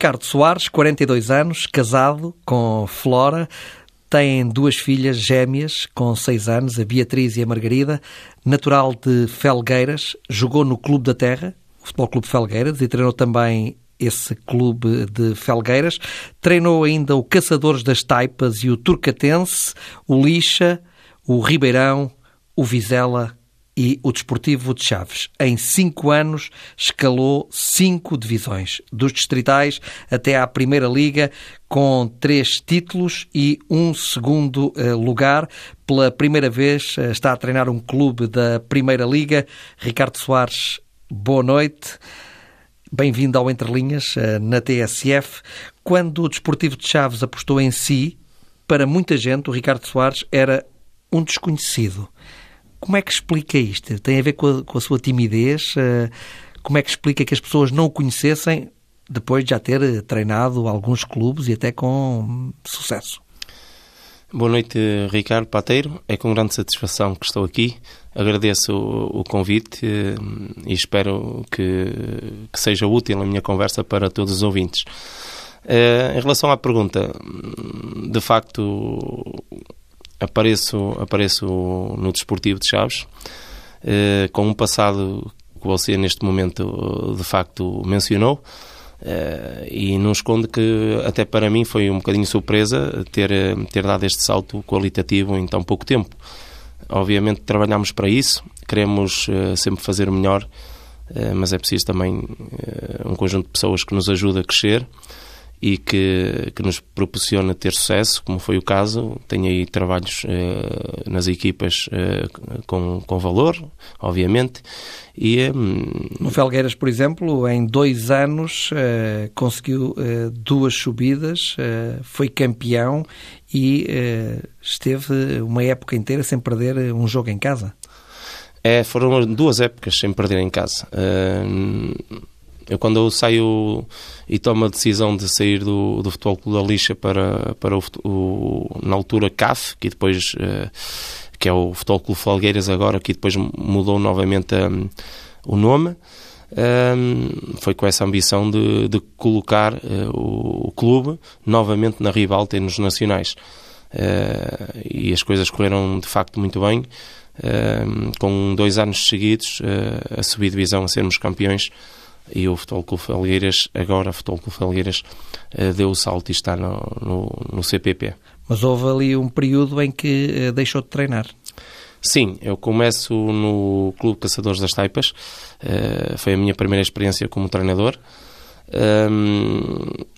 Ricardo Soares, 42 anos, casado com Flora, tem duas filhas gêmeas com 6 anos, a Beatriz e a Margarida, natural de Felgueiras, jogou no Clube da Terra, o Futebol Clube Felgueiras, e treinou também esse clube de Felgueiras. Treinou ainda o Caçadores das Taipas e o Turcatense, o Lixa, o Ribeirão, o Vizela e o Desportivo de Chaves. Em cinco anos escalou cinco divisões, dos distritais até à Primeira Liga, com três títulos e um segundo eh, lugar. Pela primeira vez eh, está a treinar um clube da Primeira Liga. Ricardo Soares, boa noite. Bem-vindo ao Entre Linhas, eh, na TSF. Quando o Desportivo de Chaves apostou em si, para muita gente, o Ricardo Soares era um desconhecido. Como é que explica isto? Tem a ver com a, com a sua timidez? Eh, como é que explica que as pessoas não o conhecessem depois de já ter eh, treinado alguns clubes e até com sucesso? Boa noite, Ricardo Pateiro. É com grande satisfação que estou aqui. Agradeço o, o convite eh, e espero que, que, seja útil a minha conversa para todos os ouvintes. em relação à pergunta, de facto, apareço, apareço no Desportivo de Chaves, eh, com um passado que você neste momento de facto mencionou, eh, e não esconde que até para mim foi um bocadinho surpresa ter, ter dado este salto qualitativo em tão pouco tempo. Obviamente trabalhamos para isso, queremos eh, sempre fazer melhor, mas é preciso também um conjunto de pessoas que nos ajuda a crescer e que, que nos proporciona ter sucesso, como foi o caso. Tenho aí trabalhos eh, nas equipas eh, com, com valor, obviamente. E, eh, no Felgueiras, por exemplo, em dois anos eh, conseguiu duas subidas, foi campeão e esteve uma época inteira sem perder um jogo em casa. É, foram duas épocas sem perder em casa. Eu, quando eu saio e tomo a decisão de sair do, do Futebol Clube da Lixa para, para o, o na altura CAF, que depois, uh, que é o Futebol Clube Falgueiras agora, que depois mudou novamente um, o nome, um, foi com essa ambição de, de colocar uh, o, o, clube novamente na ribalta nos nacionais. Uh, e as coisas correram de facto muito bem. com dois anos seguidos a subir divisão, a sermos campeões e o Futebol Clube Felgueiras, agora o Futebol Clube Felgueiras, uh, deu o salto e está no, no, no, CPP. Mas houve ali um período em que uh, deixou de treinar. Sim, eu começo no Clube Caçadores das Taipas, uh, foi a minha primeira experiência como treinador.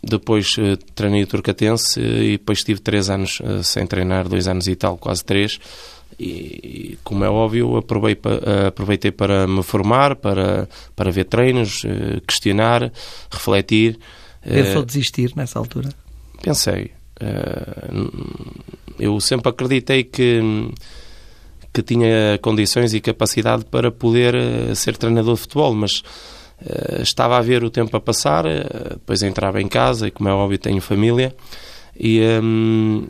Depois treinei o Turcatense e depois estive três anos sem treinar, dois anos e tal, quase três. E, como é óbvio, aproveitei para me formar, para, para ver treinos, eh, questionar, refletir. Pensou desistir nessa altura? Pensei. Eh, eu sempre acreditei que, que tinha condições e capacidade para poder eh, ser treinador de futebol, mas estava a ver o tempo a passar, depois entrava em casa e, como é óbvio, tenho família. E, um,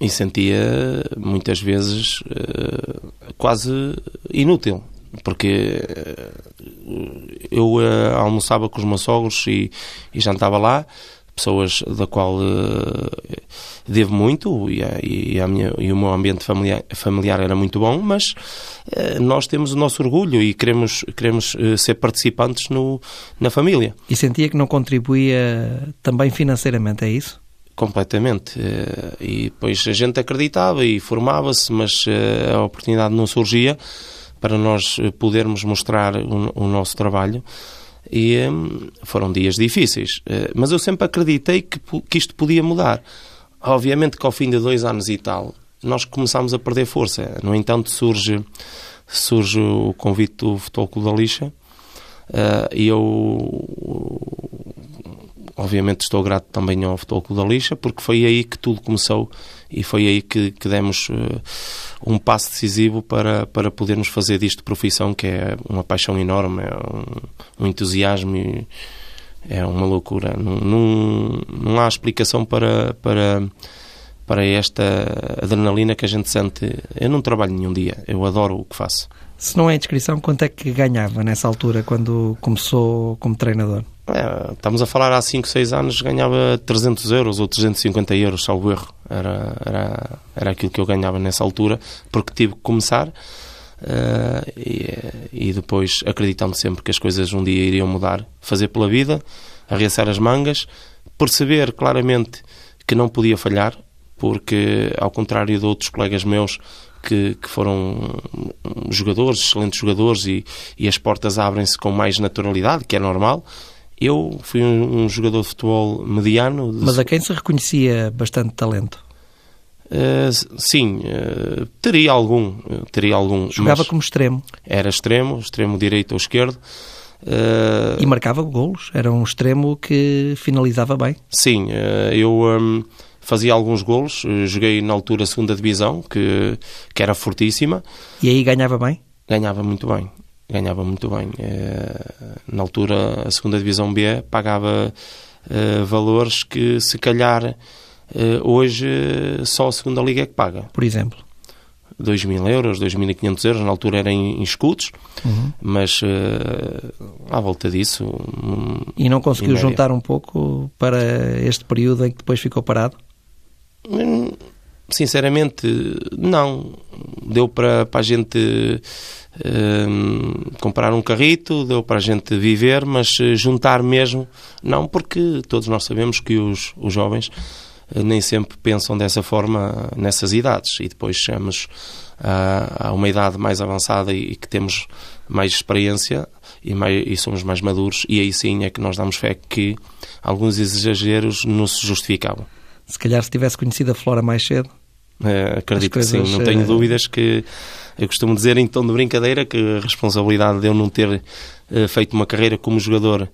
e sentia muitas vezes uh, quase inútil porque eh, eu uh, almoçava com os meus sogros e, e jantava lá pessoas da qual devo muito e, a, e, a minha, e o meu ambiente familiar, familiar era muito bom, mas nós temos o nosso orgulho e queremos, queremos ser participantes no, na família. E sentia que não contribuía também financeiramente, é isso? Completamente. Eh, e depois a gente acreditava e formava-se, mas eh, a oportunidade não surgia para nós eh, podermos mostrar o, nosso trabalho. E foram dias difíceis. Mas eu sempre acreditei que, que isto podia mudar. Obviamente que ao fim de dois anos e tal, nós começámos a perder força. No entanto, surge, surge o convite do Futebol Clube da Lixa e eu obviamente estou grato também ao Futebol Clube da Lixa, porque foi aí que tudo começou e foi aí que, que demos uh, um passo decisivo para, para podermos fazer disto profissão, que é uma paixão enorme, é um, um entusiasmo e é uma loucura. Não, não, não há explicação para, para, para esta adrenalina que a gente sente. Eu não trabalho nenhum dia, eu adoro o que faço. Se não é inscrição, quanto é que ganhava nessa altura, quando começou como treinador? É, estamos a falar há 5, 6 anos, ganhava 300 euros ou 350 euros, salvo erro. Era, era, era aquilo que eu ganhava nessa altura, porque tive que começar uh, e, e, depois, acreditando sempre que as coisas um dia iriam mudar, fazer pela vida, arreaçar as mangas, perceber claramente que não podia falhar, porque, ao contrário de outros colegas meus que, que foram jogadores, excelentes jogadores, e, e as portas abrem-se com mais naturalidade, que é normal, eu fui um, um jogador de futebol mediano. Mas a quem se reconhecia bastante talento? Uh, sim, uh, teria algum, teria algum. Jogava como extremo? Era extremo, extremo direito ou esquerdo. Uh, e marcava golos? Era um extremo que finalizava bem? Sim, eu um, fazia alguns golos. Joguei na altura a segunda divisão, que, que era fortíssima. E aí ganhava bem? Ganhava muito bem ganhava muito bem. Eh, na altura, a segunda Divisão B pagava eh, valores que, se calhar, eh, hoje só a segunda Liga é que paga. Por exemplo? 2 mil euros, 2.500 euros, na altura era em, escudos, uhum. mas à volta disso. E não conseguiu juntar um pouco para este período em que depois ficou parado? Hum, sinceramente, não. Deu para, para a gente uh, comprar um carrito, deu para a gente viver, mas eh, juntar mesmo, não, porque todos nós sabemos que os, os jovens uh, nem sempre pensam dessa forma nessas idades. E depois chegamos a, a uma idade mais avançada e, e que temos mais experiência e, mais, e, somos mais maduros. E aí sim é que nós damos fé que alguns exageros não se justificavam. Se calhar se tivesse conhecido a Flora mais cedo, é, acredito coisas, que sim, não tenho dúvidas que eu costumo dizer em tom de brincadeira que a responsabilidade de eu não ter uh, feito uma carreira como jogador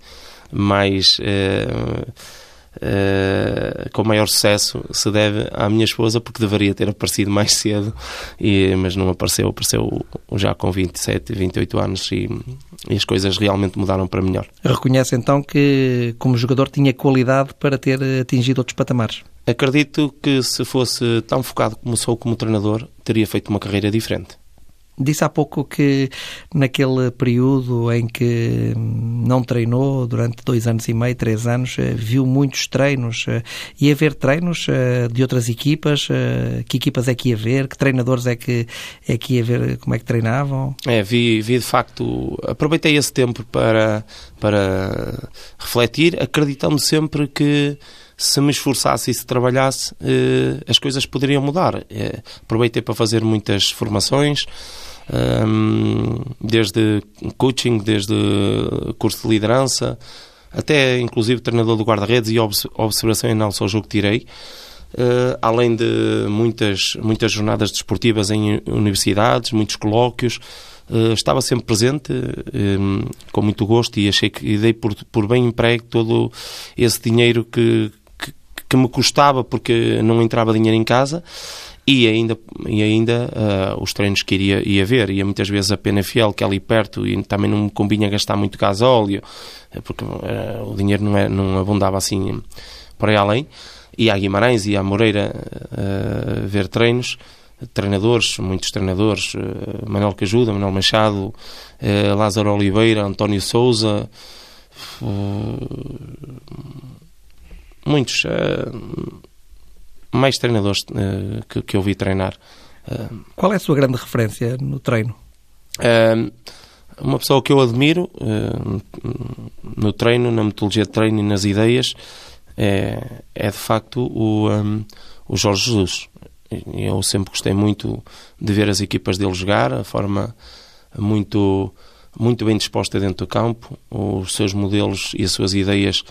mais uh, uh, com maior sucesso se deve à minha esposa porque deveria ter aparecido mais cedo e, mas não apareceu, apareceu já com 27, 28 anos e, e as coisas realmente mudaram para melhor. Reconhece então que como jogador tinha qualidade para ter atingido outros patamares? Acredito que se fosse tão focado como sou como treinador, teria feito uma carreira diferente. Disse há pouco que naquele período em que não treinou durante dois anos e meio, três anos, eh, viu muitos treinos. Eh, ia ver treinos eh, de outras equipas? Que equipas é que ia ver? Que treinadores é que, é que ia ver como é que treinavam? É, vi, vi de facto. Aproveitei esse tempo para, para refletir, acreditando sempre que se me esforçasse e se trabalhasse, as coisas poderiam mudar. Aproveitei para fazer muitas formações, ehm, desde coaching, desde curso de liderança, até inclusive treinador do guarda-redes e observação e análise ao jogo que tirei. Uh, além de muitas, muitas jornadas desportivas em universidades, muitos colóquios, uh, estava sempre presente, um, com muito gosto, e achei que dei por, por bem emprego todo esse dinheiro que, que me custava porque não entrava dinheiro em casa e ainda, e ainda uh, os treinos que iria ia ver. Ia muitas vezes a Pena Fiel, que é ali perto, e também não me convinha gastar muito gasóleo, eh, porque uh, o dinheiro não, é, não abundava assim por aí além. Ia a Guimarães, ia a Moreira uh, ver treinos, treinadores, muitos treinadores, Manuel Cajuda, Manuel Machado, Lázaro Oliveira, António Souza muitos, mais treinadores uh, que, que eu vi treinar. Uh, Qual é a sua grande referência no treino? uma pessoa que eu admiro no treino, na metodologia de treino e nas ideias é, é de facto o, um, o Jorge Jesus. Eu sempre gostei muito de ver as equipas dele jogar, a forma muito, muito bem disposta dentro do campo, os seus modelos e as suas ideias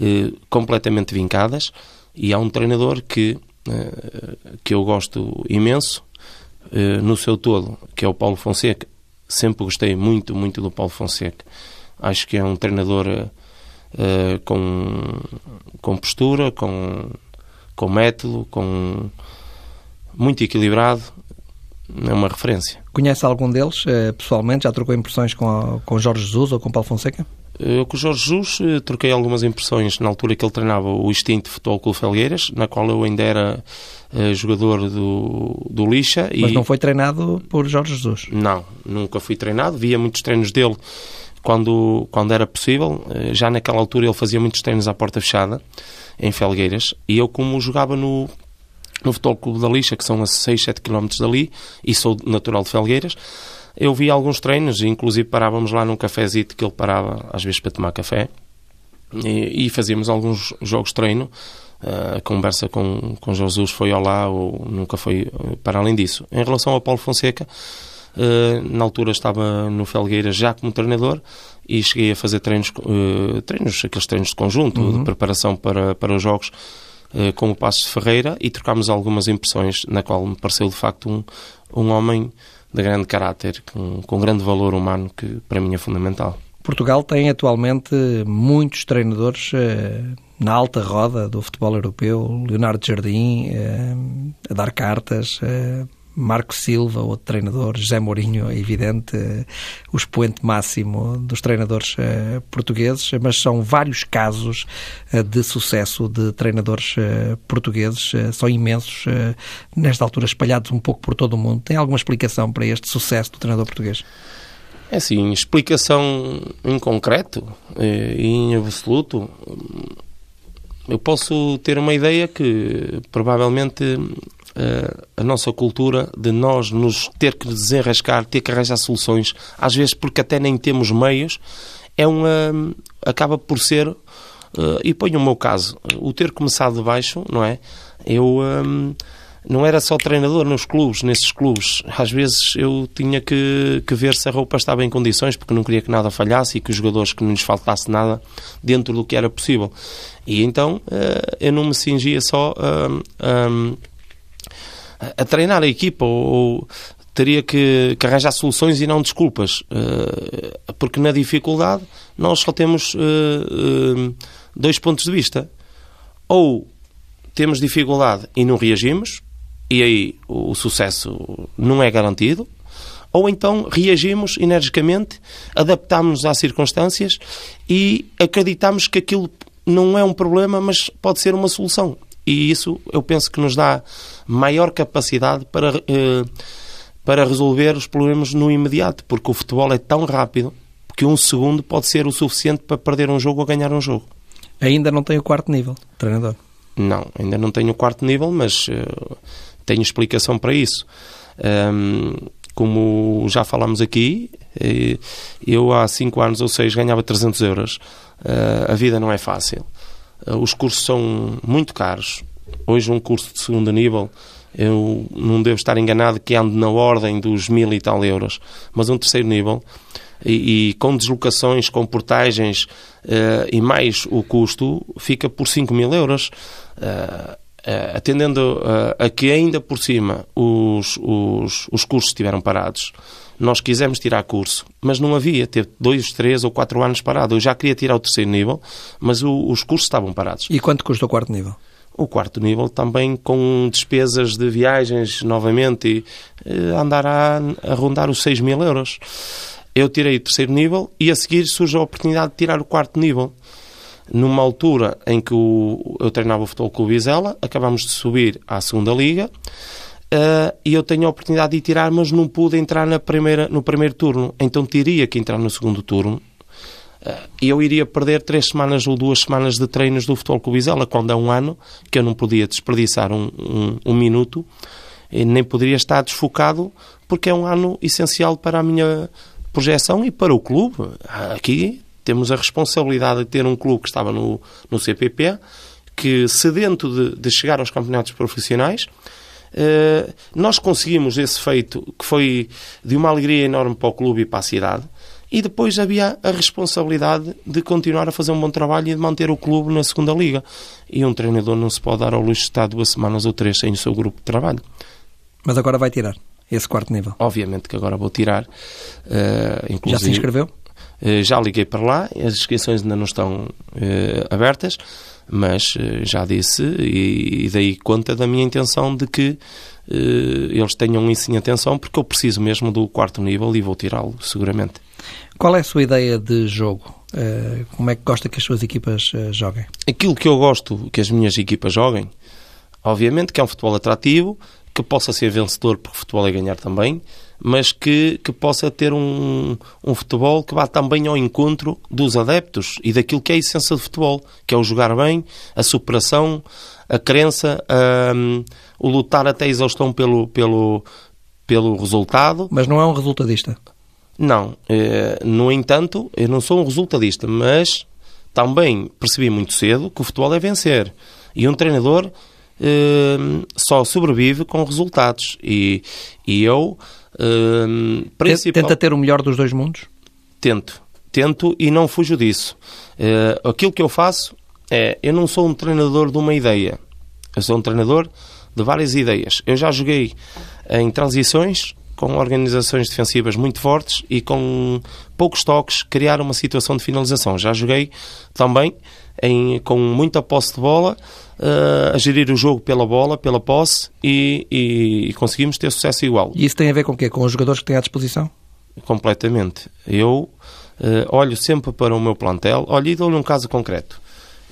eh, completamente vincadas e há um treinador que, eh, que eu gosto imenso eh, no seu todo, que é o Paulo Fonseca. Sempre gostei muito, muito do Paulo Fonseca. Acho que é um treinador com, com postura, com, com método, com muito equilibrado. É uma referência. Conhece algum deles pessoalmente? Já trocou impressões com, com Jorge Jesus ou com Paulo Fonseca? Eu com o Jorge Jesus eh, troquei algumas impressões na altura que ele treinava o Instinto Futebol Clube Felgueiras, na qual eu ainda era uh, jogador do, do Lixa. Mas e... não foi treinado por Jorge Jesus? Não, nunca fui treinado. Via muitos treinos dele quando, quando era possível. Uh, já naquela altura ele fazia muitos treinos à porta fechada, em Felgueiras, e eu, como jogava no, no Futebol Clube da Lixa, que são a 6, 7 km dali, e sou natural de Felgueiras, eu vi alguns treinos, inclusive parávamos lá num cafezito que ele parava às vezes para tomar café, e, e fazíamos alguns jogos de treino. A conversa com, com Jesus foi ao lá ou nunca foi para além disso. Em relação ao Paulo Fonseca, uh, na altura estava no Felgueira já como treinador e cheguei a fazer treinos, treinos aqueles treinos de conjunto, uhum. de preparação para, para os jogos com o Passos de Ferreira e trocámos algumas impressões, na qual me pareceu de facto um, um homem de grande caráter, com, com grande valor humano que para mim é fundamental. Portugal tem atualmente muitos treinadores eh, na alta roda do futebol europeu. Leonardo Jardim eh, a dar cartas, eh, Marco Silva, outro treinador, José Mourinho, é evidente, o expoente máximo dos treinadores portugueses, mas são vários casos de sucesso de treinadores portugueses, são imensos, nesta altura espalhados um pouco por todo o mundo. Tem alguma explicação para este sucesso do treinador português? É assim, explicação em concreto eh, e em absoluto, eu posso ter uma ideia que provavelmente eh, a nossa cultura de nós nos ter que desenrascar, ter que arranjar soluções, às vezes porque até nem temos meios, é uma acaba por ser eh, e ponho o meu caso, o ter começado de baixo, não é? Eu não era só treinador nos clubes, nesses clubes. Às vezes eu tinha que, que, ver se a roupa estava em condições, porque não queria que nada falhasse e que os jogadores que não lhes faltasse nada dentro do que era possível. E então eh, eu não me cingia só a, a, treinar a equipa ou, teria que, que, arranjar soluções e não desculpas, eh, porque na dificuldade nós só temos eh, dois pontos de vista. Ou temos dificuldade e não reagimos, e aí o sucesso não é garantido, ou então reagimos energicamente, adaptamos às circunstâncias e acreditamos que aquilo não é um problema, mas pode ser uma solução. E isso eu penso que nos dá maior capacidade para, eh, para resolver os problemas no imediato, porque o futebol é tão rápido que um segundo pode ser o suficiente para perder um jogo ou ganhar um jogo. Ainda não tem o quarto nível, treinador? Não, ainda não tenho o quarto nível, mas uh, tenho explicação para isso. Um, como já falámos aqui, eh, eu há 5 anos ou 6 ganhava 300 euros. Uh, a vida não é fácil. Uh, os cursos são muito caros. Hoje um curso de segundo nível, eu não devo estar enganado que ando na ordem dos mil e tal euros. Mas um terceiro nível, e, e com deslocações, com portagens uh, e mais o custo, fica por 5 mil euros. Uh, uh, atendendo uh, a que ainda por cima os, os, os cursos estiveram parados, nós quisemos tirar curso, mas não havia, teve dois, três ou quatro anos parado. Eu já queria tirar o terceiro nível, mas o, os cursos estavam parados. E quanto custa o quarto nível? O quarto nível também com despesas de viagens novamente e uh, andar a, rondar os 6 mil euros. Eu tirei o terceiro nível e a seguir surge a oportunidade de tirar o quarto nível numa altura em que o, eu treinava o Futebol Clube Vizela, acabamos de subir à segunda Liga, uh, e eu tenho a oportunidade de tirar, mas não pude entrar na primeira, no primeiro turno, então teria que entrar no segundo turno, uh, eu iria perder três semanas ou duas semanas de treinos do Futebol Clube Vizela, quando é um ano, que eu não podia desperdiçar um, um, um minuto, e nem poderia estar desfocado, porque é um ano essencial para a minha projeção e para o clube. Aqui temos a responsabilidade de ter um clube que estava no, no CPP, que sedento de, de chegar aos campeonatos profissionais, nós conseguimos esse feito que foi de uma alegria enorme para o clube e para a cidade. E depois havia a responsabilidade de continuar a fazer um bom trabalho e de manter o clube na segunda liga. E um treinador não se pode dar ao luxo de estar duas semanas ou três sem o seu grupo de trabalho. Mas agora vai tirar esse quarto nível? Obviamente que agora vou tirar. Uh. Já se inscreveu? Eh, já liguei para lá, as inscrições ainda não estão eh, abertas, mas eh, já disse e, dei conta da minha intenção de que eles tenham isso em atenção, porque eu preciso mesmo do quarto nível e vou tirá-lo, seguramente. Qual é a sua ideia de jogo? como é que gosta que as suas equipas joguem? Aquilo que eu gosto que as minhas equipas joguem, obviamente que é um futebol atrativo, que possa ser vencedor, porque o futebol é ganhar também, mas que, que possa ter um, um futebol que vá também ao encontro dos adeptos e daquilo que é a essência do futebol, que é o jogar bem, a superação, a crença, um, o lutar até a exaustão pelo, pelo, pelo resultado. Mas não é um resultadista? Não. Eh, no entanto, eu não sou um resultadista, mas também percebi muito cedo que o futebol é vencer. E um treinador eh, só sobrevive com resultados. E, e eu. Principal... Tenta ter o melhor dos dois mundos? Tento. Tento e não fujo disso. aquilo que eu faço é. Eu não sou um treinador de uma ideia. Eu sou um treinador de várias ideias. Eu já joguei em transições com organizações defensivas muito fortes e com poucos toques criar uma situação de finalização. Já joguei também em, com muita posse de bola, uh, a gerir o jogo pela bola, pela posse e, e, e, conseguimos ter sucesso igual. E isso tem a ver com o quê? Com os jogadores que têm à disposição? Completamente. Eu uh, olho sempre para o meu plantel. Olha, e dou-lhe um caso concreto.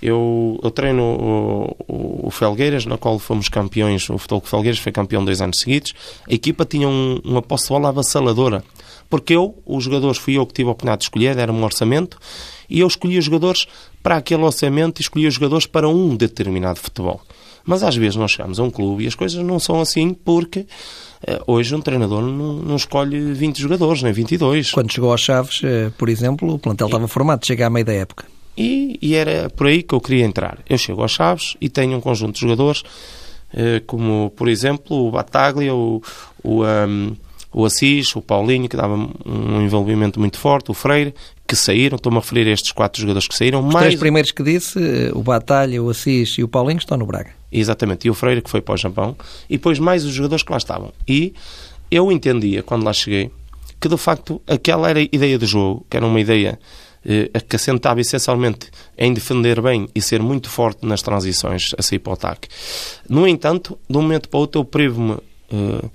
Eu, eu treino o, o, o, Felgueiras, na qual fomos campeões, o Futebol Felgueiras foi campeão dois anos seguidos. A equipa tinha um, uma posse de bola avassaladora. Porque eu, os jogadores, fui eu que tive a oportunidade de escolher, era um orçamento, e eu escolhi os jogadores para aquele orçamento e escolhi os jogadores para um determinado futebol. Mas às vezes nós chegamos a um clube e as coisas não são assim porque eh, hoje um treinador não, não, escolhe 20 jogadores, nem 22. Quando chegou aos Chaves, eh, por exemplo, o plantel estava formado, chega à meia da época. E, e, era por aí que eu queria entrar. Eu chego aos Chaves e tenho um conjunto de jogadores, eh, como, por exemplo, o Bataglia, o, o, um, o Assis, o Paulinho, que dava um envolvimento muito forte, o Freire, que saíram. Estou-me a referir a estes quatro jogadores que saíram. Os mais... três primeiros que disse, eh, o Batalha, o Assis e o Paulinho, estão no Braga. Exatamente. E o Freire, que foi para o Japão. E depois mais os jogadores que lá estavam. E eu entendia, quando lá cheguei, que de facto aquela era a ideia do jogo, que era uma ideia eh, que assentava essencialmente em defender bem e ser muito forte nas transições a sair para o ataque. No entanto, de um momento para o outro, eu privo-me, eh,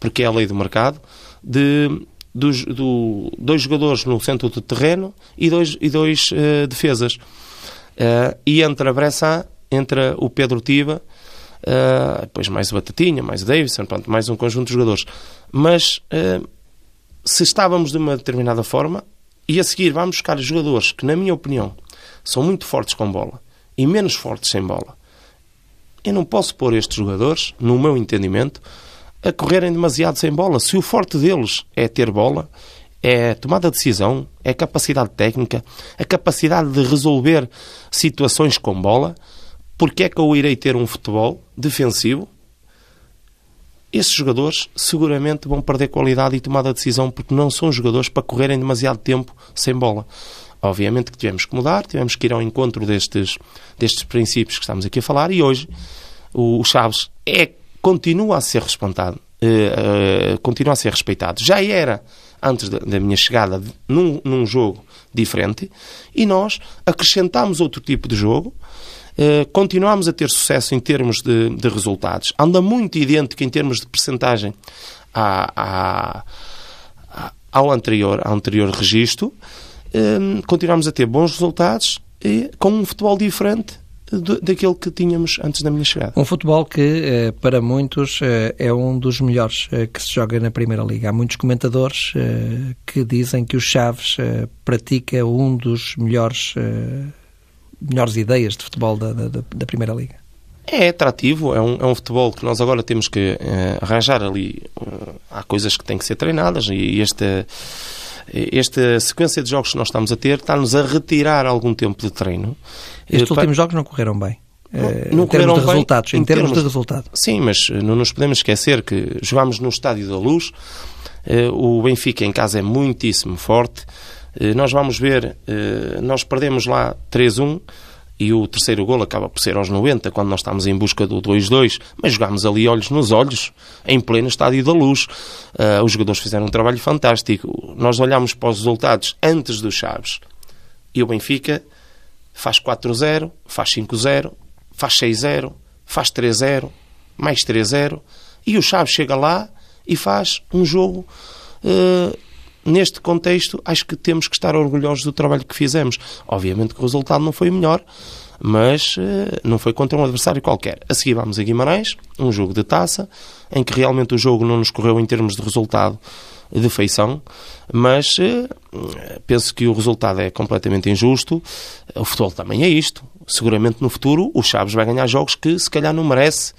porque é a lei do mercado, de dos, do, dois jogadores no centro do terreno e dois, e dois uh, defesas. Uh, e entre a Bressa, entre o Pedro Tiva, uh, depois mais o Batatinha, mais o Davidson, pronto, mais um conjunto de jogadores. Mas se estávamos de uma determinada forma, e a seguir vamos buscar jogadores que, na minha opinião, são muito fortes com bola e menos fortes sem bola. Eu não posso pôr estes jogadores, no meu entendimento, a correrem demasiado sem bola. Se o forte deles é ter bola, é tomada de decisão, é capacidade técnica, a capacidade de resolver situações com bola, porque é que eu irei ter um futebol defensivo esses jogadores seguramente vão perder qualidade e tomada de decisão porque não são jogadores para correrem demasiado tempo sem bola. Obviamente que tivemos que mudar, tivemos que ir ao encontro destes, destes princípios que estamos aqui a falar e hoje o Chaves é, continua a ser respeitado, uh, uh, continua a ser respeitado. Já era antes da, da minha chegada num, num jogo diferente e nós acrescentámos outro tipo de jogo eh, continuamos a ter sucesso em termos de, de, resultados. Anda muito idêntico em termos de percentagem à, à, ao anterior, ao anterior registro. Uh, continuamos a ter bons resultados e com um futebol diferente daquele que tínhamos antes da minha chegada. Um futebol que, eh, para muitos, é um dos melhores que se joga na Primeira Liga. Há muitos comentadores que dizem que o Chaves pratica um dos melhores melhores ideias de futebol da, da, da Primeira Liga? É atrativo, é um, é um futebol que nós agora temos que arranjar ali. Há coisas que têm que ser treinadas e esta, esta sequência de jogos que nós estamos a ter está-nos a retirar algum tempo de treino. Estes uh, últimos jogos não correram bem. Não, não em termos de bem, resultados, em, em termos, termos, de resultado. Sim, mas não nos podemos esquecer que jogámos no Estádio da Luz, o Benfica em casa é muitíssimo forte, eh, nós vamos ver, eh, nós perdemos lá 3-1 e o terceiro gol acaba por ser aos 90, quando nós estamos em busca do 2-2, mas jogámos ali olhos nos olhos, em pleno estádio da luz. Uh, os jogadores fizeram um trabalho fantástico. Nós olhamos para os resultados antes dos Chaves e o Benfica faz 4-0, faz 5-0, faz 6-0, faz 3-0, mais 3-0 e o Chaves chega lá e faz um jogo uh, neste contexto, acho que temos que estar orgulhosos do trabalho que fizemos. Obviamente que o resultado não foi o melhor, mas uh, não foi contra um adversário qualquer. A seguir vamos a Guimarães, um jogo de taça, em que realmente o jogo não nos correu em termos de resultado de feição, mas uh, penso que o resultado é completamente injusto. O futebol também é isto. Seguramente no futuro o Chaves vai ganhar jogos que se calhar não merece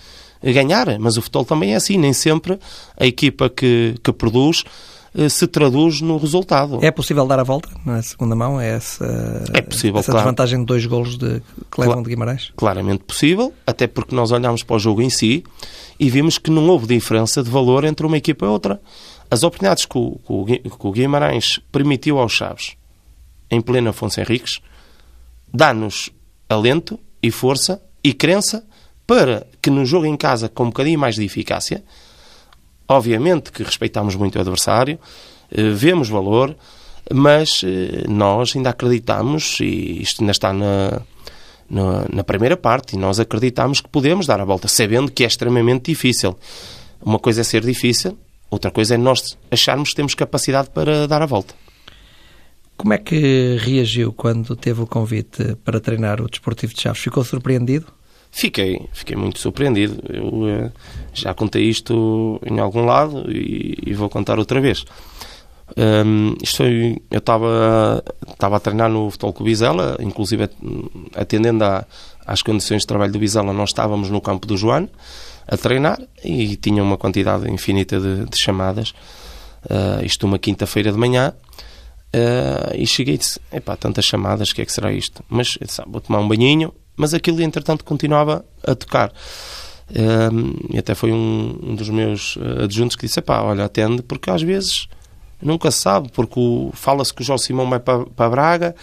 ganhar, mas o futebol também é assim. Nem sempre a equipa que, que produz eh, se traduz no resultado. É possível dar a volta na segunda mão? É essa, é possível, essa claro. desvantagem de dois golos de, que levam de Guimarães? Claramente possível, até porque nós olhámos para o jogo em si e vimos que não houve diferença de valor entre uma equipa e outra. As oportunidades que o, que o Guimarães permitiu aos Chaves, em plena Afonso Henriques, dá-nos alento e força e crença para que no jogo em casa, com um bocadinho mais de eficácia, Obviamente que respeitamos muito o adversário, eh, vemos valor, mas eh, nós ainda acreditamos, e isto ainda está na, na, na, primeira parte, e nós acreditamos que podemos dar a volta, sabendo que é extremamente difícil. Uma coisa é ser difícil, outra coisa é nós acharmos que temos capacidade para dar a volta. Como é que reagiu quando teve o convite para treinar o Desportivo de Chaves? Ficou surpreendido? Fiquei, fiquei muito surpreendido. Eu uh, já contei isto em algum lado e, e vou contar outra vez. Um, isto foi, eu estava a treinar no Futebol Clube Bizela, inclusive atendendo a, às condições de trabalho do Bizela, nós estávamos no campo do Joano a treinar e tinha uma quantidade infinita de, de chamadas. Uh, isto uma quinta-feira de manhã. Uh, e cheguei e disse: Epá, tantas chamadas, o que é que será isto? Mas disse, ah, vou tomar um banhinho, mas aquilo, entretanto, continuava a tocar. Um, e até foi um, um, dos meus eh, adjuntos que disse: pá, olha, atende, porque às vezes nunca se sabe, porque fala-se que o João Simão vai para, para Braga,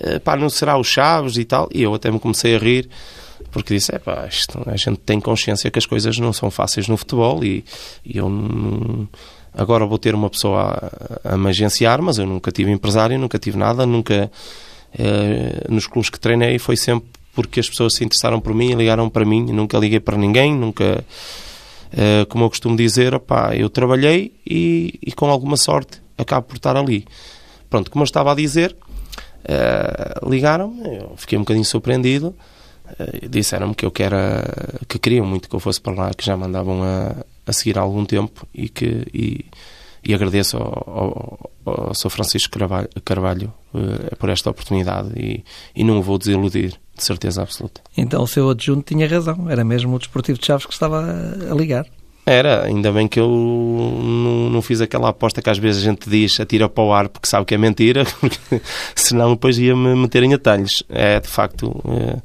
uh, pá, não será o Chaves e tal. E eu até me comecei a rir, porque disse: é pá, isto, a gente tem consciência que as coisas não são fáceis no futebol e, e eu não. Agora vou ter uma pessoa a, a me agenciar, mas eu nunca tive empresário, nunca tive nada, nunca. Uh, nos clubes que treinei foi sempre porque as pessoas se interessaram por mim e ligaram para mim. nunca liguei para ninguém, nunca. Uh, como eu costumo dizer, opá, eu trabalhei e, e, com alguma sorte acabo por estar ali. Pronto, como eu estava a dizer, uh, ligaram-me, eu fiquei um bocadinho surpreendido. Uh, Disseram-me que eu que, era, que queriam muito que eu fosse para lá, que já me andavam a, a seguir há algum tempo e que. E, e agradeço ao, ao, ao Sr. Francisco Carvalho, Carvalho por esta oportunidade e, e não o vou desiludir, de certeza absoluta. Então o seu adjunto tinha razão, era mesmo o Desportivo de Chaves que estava a ligar. Era, ainda bem que eu não, não, fiz aquela aposta que às vezes a gente diz, atira para o ar porque sabe que é mentira, porque senão depois ia-me meter em atalhos. É, de facto, é,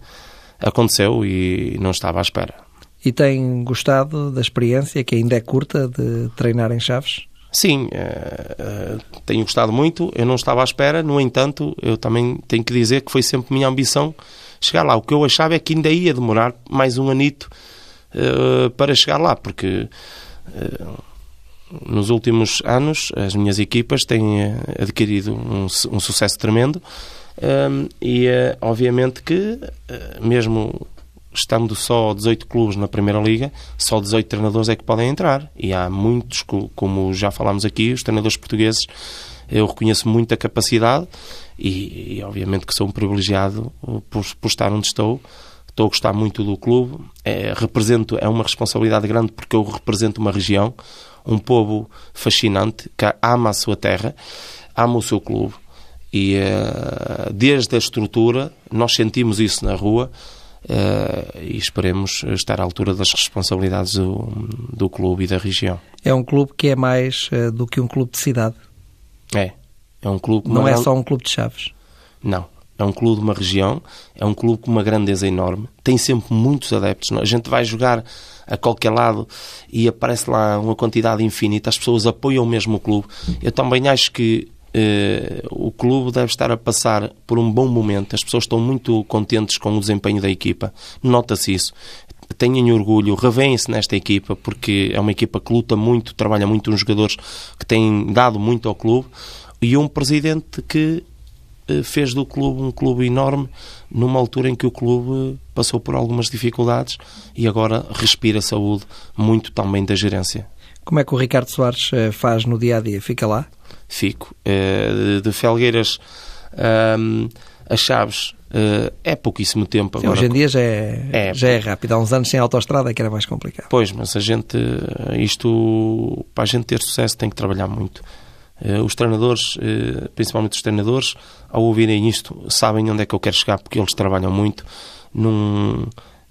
aconteceu e não estava à espera. E tem gostado da experiência, que ainda é curta, de treinar em Chaves? Sim, uh, uh, tenho gostado muito. Eu não estava à espera, no entanto, eu também tenho que dizer que foi sempre minha ambição chegar lá. O que eu achava é que ainda ia demorar mais um anito uh, para chegar lá, porque nos últimos anos as minhas equipas têm adquirido um, um sucesso tremendo e obviamente que mesmo estando só 18 clubes na Primeira Liga, só 18 treinadores é que podem entrar. E há muitos, como já falámos aqui, os treinadores portugueses, eu reconheço muita capacidade e, e obviamente que sou um privilegiado por, por estar onde estou. Estou a gostar muito do clube. É, represento, é uma responsabilidade grande porque eu represento uma região, um povo fascinante que ama a sua terra, ama o seu clube. E uh, desde a estrutura, nós sentimos isso na rua, Uh, e esperemos estar à altura das responsabilidades do, do clube e da região. É um clube que é mais uh, do que um clube de cidade? É. É um clube Não é só um clube de chaves? Não. É um clube de uma região, é um clube com uma grandeza enorme, tem sempre muitos adeptos. A gente vai jogar a qualquer lado e aparece lá uma quantidade infinita, as pessoas apoiam mesmo o clube. Eu também acho que Uh, o clube deve estar a passar por um bom momento. As pessoas estão muito contentes com o desempenho da equipa. Nota-se isso. Tenham orgulho, revêem-se nesta equipa, porque é uma equipa que luta muito, trabalha muito, uns jogadores que têm dado muito ao clube e um presidente que uh, fez do clube um clube enorme numa altura em que o clube passou por algumas dificuldades e agora respira saúde muito também da gerência. Como é que o Ricardo Soares uh, faz no dia a dia? Fica lá? fico. Uh, de, Felgueiras um, a Chaves é pouquíssimo tempo. Sim, hoje em dia já é, é, já é rápido. Há uns anos sem autostrada é que era mais complicado. Pois, mas a gente, isto, para a gente ter sucesso tem que trabalhar muito. Uh, os treinadores, principalmente os treinadores, ao ouvirem isto, sabem onde é que eu quero chegar porque eles trabalham muito. Num...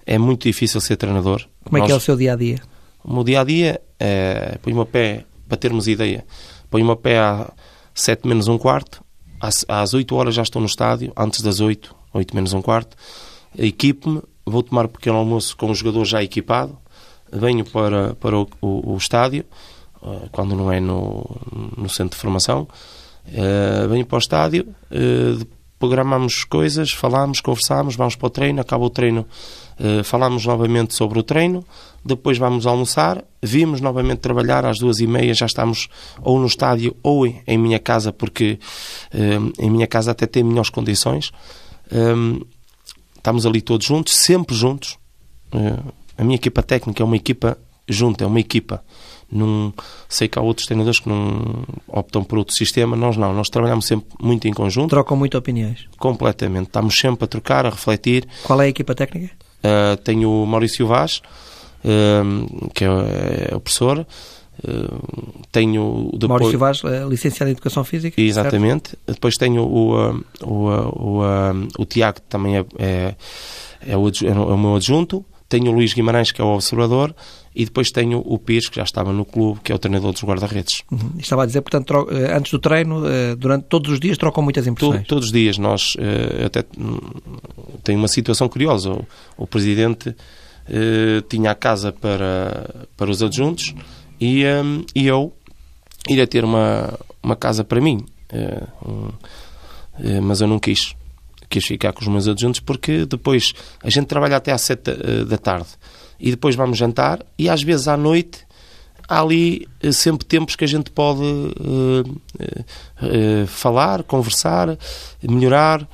É muito difícil ser treinador. Como Nós... é que é o seu dia a dia? O meu dia a dia é. Põe-me a pé, para termos ideia, põe-me a pé às 7 menos um quarto, às, às 8 horas já estou no estádio, antes das 8, 8 menos um quarto, equipo-me, vou tomar um pequeno almoço com o jogador já equipado, venho para, para o, o, o estádio, uh, quando não é no, no centro de formação, uh, venho para o estádio, uh, programamos coisas, falamos, conversamos, vamos para o treino, acaba o treino, uh, falamos novamente sobre o treino, depois vamos almoçar, vimos novamente trabalhar às duas e meia, já estamos ou no estádio ou em minha casa, porque em minha casa até tem melhores condições. Um, estamos ali todos juntos, sempre juntos. Uh, a minha equipa técnica é uma equipa junta, é uma equipa. Num, sei que há outros treinadores que não optam por outro sistema, nós não, nós trabalhamos sempre muito em conjunto. Trocam muito opiniões? Completamente, estamos sempre a trocar, a refletir. Qual é a equipa técnica? Uh, tenho o Maurício Vaz, uh, que é, é, o professor, tenho depois... Maurício Vaz, licenciado em Educação Física. Exatamente. Certo? Depois tenho o, o, o, o, Tiago, que também é, é, é, o, é o meu adjunto. Tenho o Luís Guimarães, que é o observador, e depois tenho o Pires, que já estava no clube, que é o treinador dos guarda-redes. Uhum. Estava a dizer, portanto, eh, antes do treino, eh, durante todos os dias trocam muitas impressões? todos os dias. Nós eh, até hum, tem uma situação curiosa. O, o presidente tinha a casa para, para os adjuntos e, um, e eu iria ter uma, uma casa para mim. Um, mas eu não quis. Quis ficar com os meus adjuntos porque depois a gente trabalha até às sete da tarde e depois vamos jantar e às vezes à noite há ali sempre tempos que a gente pode uh, uh, uh, falar, conversar, melhorar.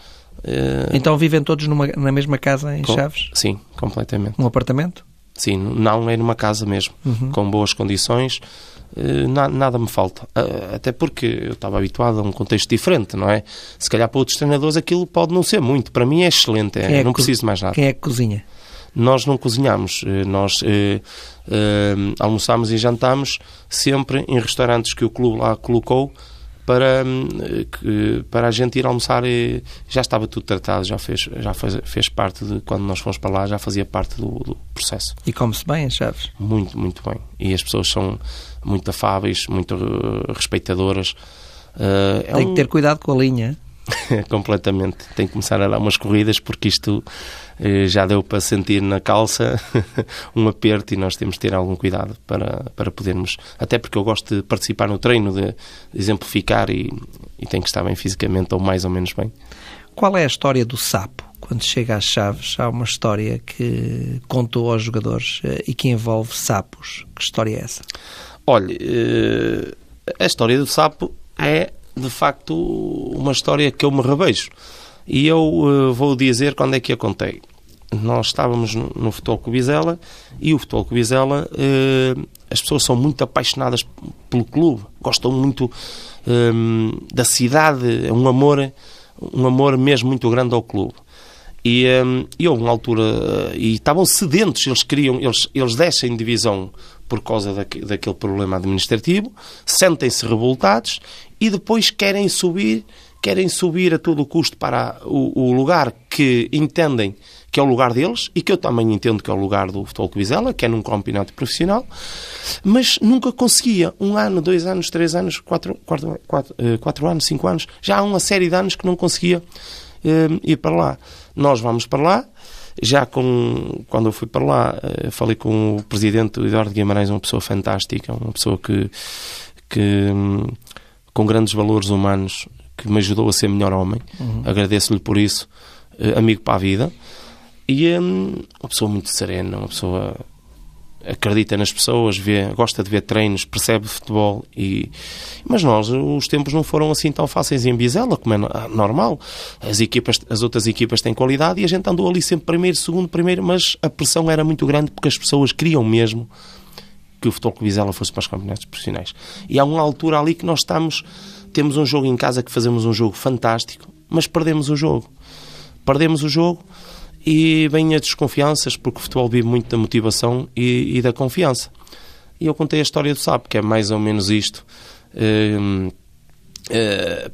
Então vivem todos numa, na mesma casa em com, Chaves? Sim, completamente. Um apartamento? Sim, não é numa casa mesmo, uhum. com boas condições. Na, nada me falta. Até porque eu estava habituado a um contexto diferente, não é? Se calhar para outros treinadores aquilo pode não ser muito. Para mim é excelente, é, é não preciso mais nada. Quem é que cozinha? nós não cozinhamos, eh, nós eh, eh, almoçamos e jantamos sempre em restaurantes que o clube lá colocou para, para a gente ir almoçar e já estava tudo tratado, já fez, já fez, fez parte de, quando nós fomos para lá, já fazia parte do, do processo. E come-se bem em Chaves? Muito, muito bem. E as pessoas são muito afáveis, muito respeitadoras. é Tem um... que ter cuidado com a linha. Completamente. Tem que começar a dar umas corridas porque isto eh, já deu para sentir na calça um aperto e nós temos de ter algum cuidado para, para podermos. Até porque eu gosto de participar no treino, de exemplificar e, e tem que estar bem fisicamente ou mais ou menos bem. Qual é a história do sapo? Quando chega às chaves, há uma história que contou aos jogadores eh, e que envolve sapos. Que história é essa? Olha, eh, a história do sapo é de facto uma história que eu me revejo. E eu uh, vou dizer quando é que a contei. Nós estávamos no, no Futebol Cubizela e o Futebol Cubizela, uh, as pessoas são muito apaixonadas pelo clube, gostam muito um, eh, da cidade, é um amor, um amor mesmo muito grande ao clube. E, um, e houve uma altura, uh, e estavam sedentos, eles queriam, eles, eles descem divisão por causa daquele problema administrativo, sentem-se revoltados e depois querem subir, querem subir a todo custo para o, o, lugar que entendem que é o lugar deles e que eu também entendo que é o lugar do Futebol Vizela, que é num campeonato profissional, mas nunca conseguia. Um ano, dois anos, três anos, quatro, quatro, quatro, eh, quatro anos, cinco anos, já há uma série de anos que não conseguia uh, ir para lá. Nós vamos para lá, já com, quando eu fui para lá, uh, falei com o presidente Eduardo Guimarães, uma pessoa fantástica, uma pessoa que, que um, com grandes valores humanos, que me ajudou a ser melhor homem. Uhum. Agradeço-lhe por isso, uh, amigo para a vida. E um, uma pessoa muito serena, uma pessoa acredita nas pessoas, vê, gosta de ver treinos, percebe futebol. E... Mas nós, os tempos não foram assim tão fáceis em Bizela, como é ah, normal. As, equipas, as outras equipas têm qualidade e a gente andou ali sempre primeiro, segundo, primeiro, mas a pressão era muito grande porque as pessoas queriam mesmo que o Futebol Clube Vizela fosse para os campeonatos profissionais. E há uma altura ali que nós estamos temos um jogo em casa que fazemos um jogo fantástico, mas perdemos o jogo. Perdemos o jogo e vêm as desconfianças, porque o futebol vive muito da motivação e, e da confiança. E eu contei a história do SAP, que é mais ou menos isto. Uh,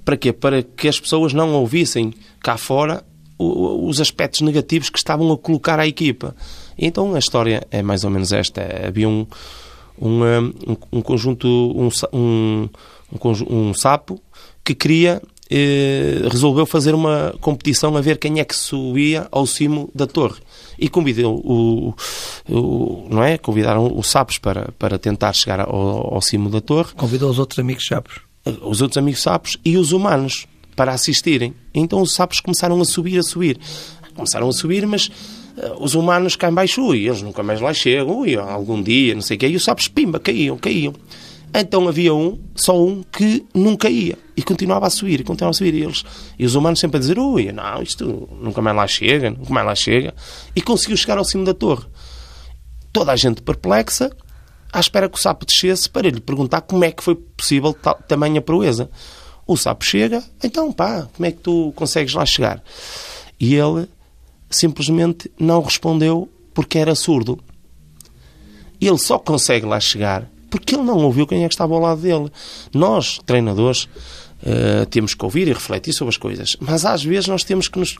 para quê? Para que as pessoas não ouvissem cá fora os aspectos negativos que estavam a colocar à equipa. Então a história é mais ou menos esta. Havia um, um, um, um conjunto, um, um, um, sapo que queria, eh, resolveu fazer uma competição a ver quem é que subia ao cimo da torre. E convidou o, o não é? Convidaram os sapos para, para tentar chegar ao, ao cimo da torre. Convidou os outros amigos sapos. Os outros amigos sapos e os humanos para assistirem. Então os sapos começaram a subir, a subir. Começaram a subir, mas os humanos cá em baixo, ui, eles nunca mais lá chegam, ui, algum dia, não sei o quê. E os sapos, pimba, caíam, caíam. Então havia um, só um, que nunca ia. E continuava a subir, e continuava a subir. E, eles, e os humanos sempre a dizer, ui, não, isto nunca mais lá chega, nunca mais lá chega. E conseguiu chegar ao cimo da torre. Toda a gente perplexa, à espera que o sapo descesse para lhe perguntar como é que foi possível tal, tamanha proeza. O sapo chega, então pá, como é que tu consegues lá chegar? E ele simplesmente não respondeu porque era surdo. Ele só consegue lá chegar porque ele não ouviu quem é que estava ao lado dele. Nós, treinadores, uh, temos que ouvir e refletir sobre as coisas. Mas às vezes nós temos que nos.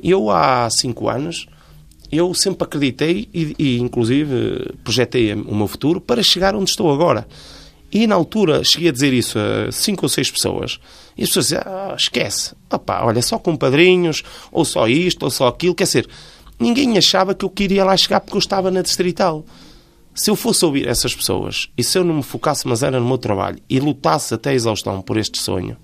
Eu, há cinco anos, eu sempre acreditei e, e inclusive, projetei o meu futuro para chegar onde estou agora. E na altura cheguei a dizer isso a cinco ou seis pessoas. E as pessoas diziam, ah, esquece. Opa, olha, só com padrinhos, ou só isto, ou só aquilo. Quer dizer, ninguém achava que eu queria lá chegar porque eu estava na distrital. Se eu fosse ouvir essas pessoas, e se eu não me focasse, mas era no meu trabalho, e lutasse até a exaustão por este sonho,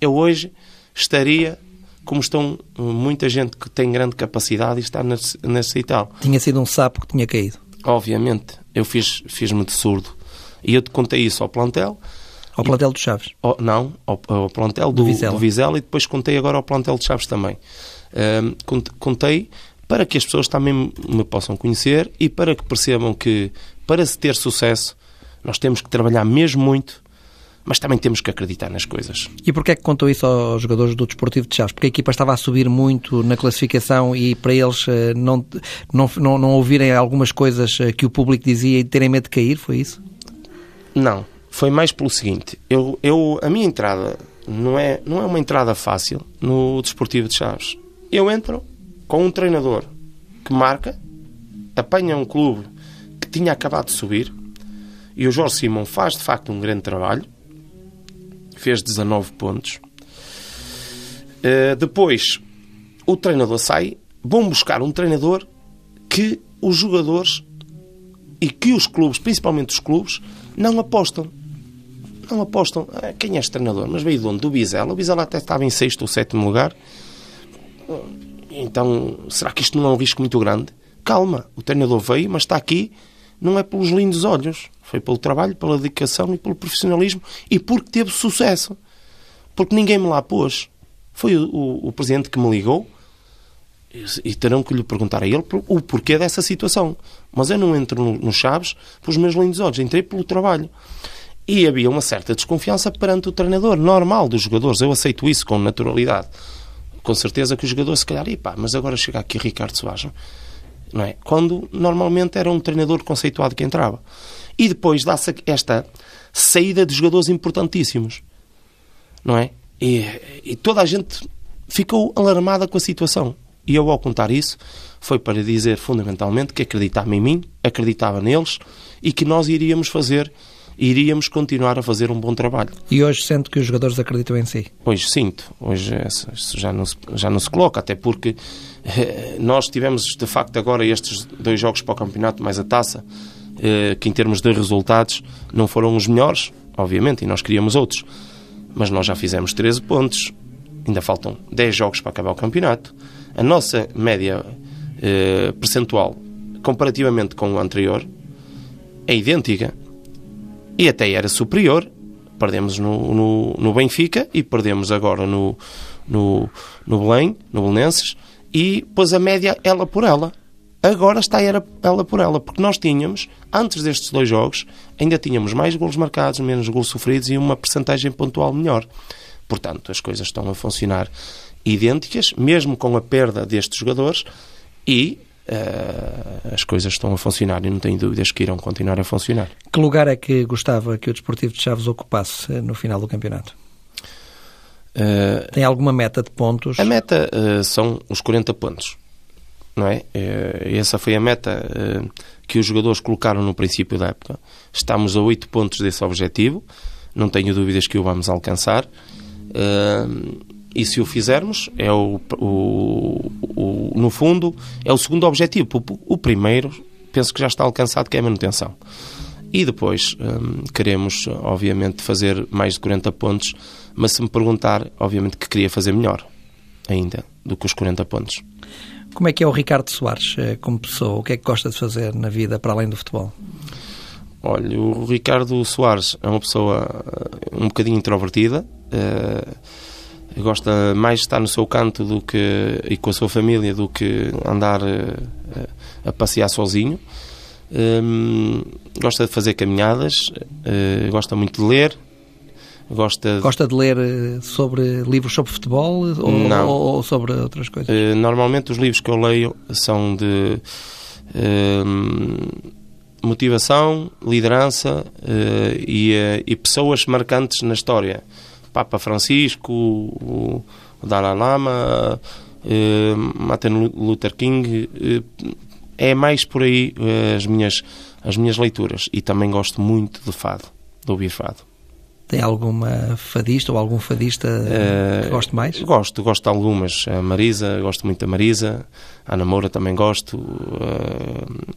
eu hoje estaria como estão muita gente que tem grande capacidade e está na, na distrital. Tinha sido um sapo que tinha caído. Obviamente. Eu fiz-me fiz de surdo e eu te contei isso ao plantel. Ao plantel dos Chaves? Ao, não, ao, ao plantel do, do, Vizela. do, Vizela. e depois contei agora ao plantel de Chaves também. Um, contei para que as pessoas também me possam conhecer e para que percebam que para se ter sucesso nós temos que trabalhar mesmo muito mas também temos que acreditar nas coisas. E porquê é que contou isso aos jogadores do Desportivo de Chaves? Porque a equipa estava a subir muito na classificação e para eles eh, não, não, não, não ouvirem algumas coisas eh, que o público dizia e terem medo de cair, foi isso? Não, foi mais pelo seguinte. Eu, eu, a minha entrada não é, não é uma entrada fácil no Desportivo de Chaves. Eu entro com um treinador que marca, apanha um clube que tinha acabado de subir e o Jorge Simão faz de facto um grande trabalho, fez 19 pontos. Uh, depois o treinador sai, vão buscar um treinador que os jogadores e que os clubes, principalmente os clubes, não apostam. Não apostam. Ah, quem é este treinador? Mas veio de onde? Do Bizela. O Bizela até estava em sexto ou sétimo lugar. Então, será que isto não é um risco muito grande? Calma, o treinador veio, mas está aqui, não é pelos lindos olhos. Foi pelo trabalho, pela dedicação e pelo profissionalismo e porque teve sucesso. Porque ninguém me lá pôs. Foi o, o, o presidente que me ligou e terão que lhe perguntar a ele o porquê dessa situação. Mas eu não entro nos no Chaves pelos meus lindos olhos, entrei pelo trabalho. E havia uma certa desconfiança perante o treinador, normal dos jogadores. Eu aceito isso com naturalidade. Com certeza que o jogador, se calhar, pá, mas agora chega aqui Ricardo Soares, não é? Quando normalmente era um treinador conceituado que entrava. E depois dá-se esta saída de jogadores importantíssimos, não é? E, e toda a gente ficou alarmada com a situação. E eu, ao contar isso, foi para dizer fundamentalmente que acreditava em mim, acreditava neles e que nós iríamos fazer, iríamos continuar a fazer um bom trabalho. E hoje sente que os jogadores acreditam em si? Hoje sinto. Hoje isso já não se, já não se coloca, até porque eh, nós tivemos, de facto, agora estes dois jogos para o campeonato, mais a taça, eh, que em termos de resultados não foram os melhores, obviamente, e nós queríamos outros. Mas nós já fizemos 13 pontos, ainda faltam 10 jogos para acabar o campeonato a nossa média eh, percentual comparativamente com o anterior é idêntica e até era superior. Perdemos no, no, no Benfica e perdemos agora no, no, no Belém, no Belenenses, e pôs a média ela por ela. Agora está era ela por ela, porque nós tínhamos, antes destes dois jogos, ainda tínhamos mais golos marcados, menos golos sofridos e uma percentagem pontual melhor. Portanto, as coisas estão a funcionar idênticas, mesmo com a perda destes jogadores, e uh, as coisas estão a funcionar e não tenho dúvidas que irão continuar a funcionar. Que lugar é que gostava que o Desportivo de Chaves ocupasse no final do campeonato? Uh, Tem alguma meta de pontos? A meta uh, são os 40 pontos não é? Eh, essa foi a meta eh, que os jogadores colocaram no princípio da época. Estamos a 8 pontos desse objetivo, não tenho dúvidas que o vamos alcançar. Eh, e se o fizermos, é o, o, o no fundo, é o segundo objetivo. O, primeiro, penso que já está alcançado, que é a manutenção. E depois queremos, obviamente, fazer mais de 40 pontos, mas se me perguntar, obviamente que queria fazer melhor ainda do que os 40 pontos. Como é que é o Ricardo Soares eh, como pessoa? O que é que gosta de fazer na vida para além do futebol? Olha, o Ricardo Soares é uma pessoa eh, um bocadinho introvertida. Uh, gosta mais de estar no seu canto do que e com a sua família do que andar uh, a passear sozinho. Um, gosta de fazer caminhadas, uh, gosta muito de ler, Gosta de... Gosta de ler eh, sobre livros sobre futebol ou, Não. ou sobre outras coisas? Uh, normalmente os livros que eu leio são de uh, motivação, liderança e, e, pessoas marcantes na história. Papa Francisco, o, o Dalai Lama, Martin Luther King. é mais por aí as minhas, as minhas leituras. E também gosto muito de fado, de ouvir fado. Tem alguma fadista ou algum fadista uh, que goste mais? Gosto, gosto de algumas. A Marisa, gosto muito da Marisa. A Ana Moura também gosto. Uh,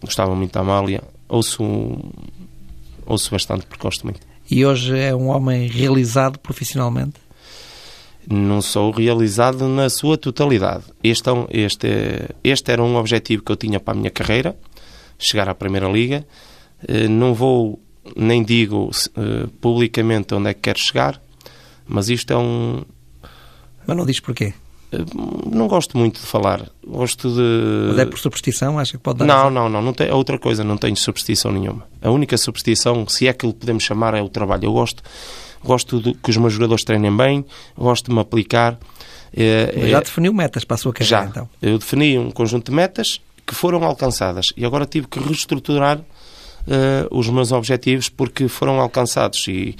gostava muito da Amália. Ouço, ouço bastante porque gosto muito. E hoje é um homem realizado profissionalmente? Não sou realizado na sua totalidade. Este, é este, este era um objetivo que eu tinha para a minha carreira, chegar à Primeira Liga. Eh, não vou nem digo uh, publicamente onde é que quero chegar, mas isto é um. Mas não diz porquê? Uh, não gosto muito de falar. Gosto de. Mas é por superstição? Acha que pode dar. Não, não, não. não tem, é outra coisa, não tenho superstição nenhuma. A única superstição, se é que lhe podemos chamar, é o trabalho. Eu gosto, gosto de, que os meus jogadores treinem bem, gosto de me aplicar. É, já definiu metas para a sua carreira, já. então? Eu defini um conjunto de metas que foram alcançadas e agora tive que reestruturar uh, os meus objetivos porque foram alcançados e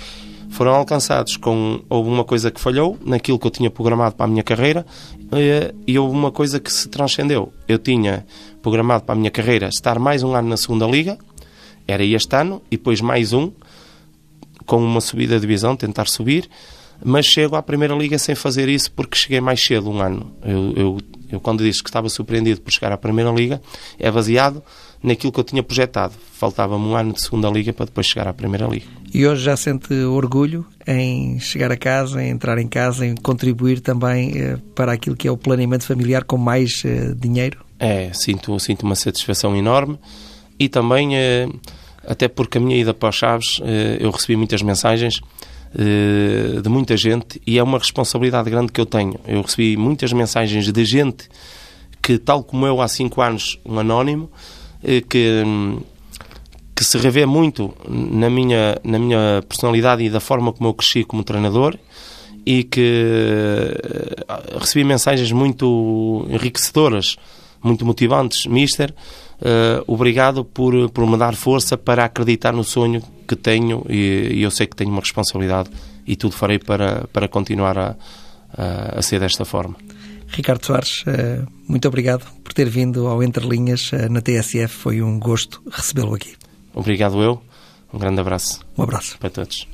foram alcançados com houve uma coisa que falhou naquilo que eu tinha programado para a minha carreira uh, e houve uma coisa que se transcendeu. Eu tinha programado para a minha carreira estar mais um ano na segunda liga, era este ano, e depois mais um com uma subida de divisão, tentar subir, mas chego à primeira liga sem fazer isso porque cheguei mais cedo um ano. Eu, eu, eu quando disse que estava surpreendido por chegar à primeira liga, é baseado naquilo que eu tinha projetado. Faltava-me um ano de segunda liga para depois chegar à primeira liga. E hoje já sente orgulho em chegar a casa, em entrar em casa, em contribuir também eh, para aquilo que é o planeamento familiar com mais eh, dinheiro? É, sinto, sinto uma satisfação enorme e também, eh, até porque a minha ida para os Chaves, eu recebi muitas mensagens de muita gente e é uma responsabilidade grande que eu tenho. Eu recebi muitas mensagens de gente que, tal como eu há cinco anos, um anónimo, eh, que, que se revê muito na minha, na minha personalidade e da forma como eu cresci como treinador e que eh, recebi mensagens muito enriquecedoras, muito motivantes. Mister, uh, obrigado por, por me dar força para acreditar no sonho que tenho e, e, eu sei que tenho uma responsabilidade e tudo farei para, para continuar a, a, a ser desta forma. Ricardo Soares, eh, muito obrigado por ter vindo ao Entre Linhas eh, na TSF. Foi um gosto recebê-lo aqui. Obrigado eu. Um grande abraço. Um abraço. Para todos.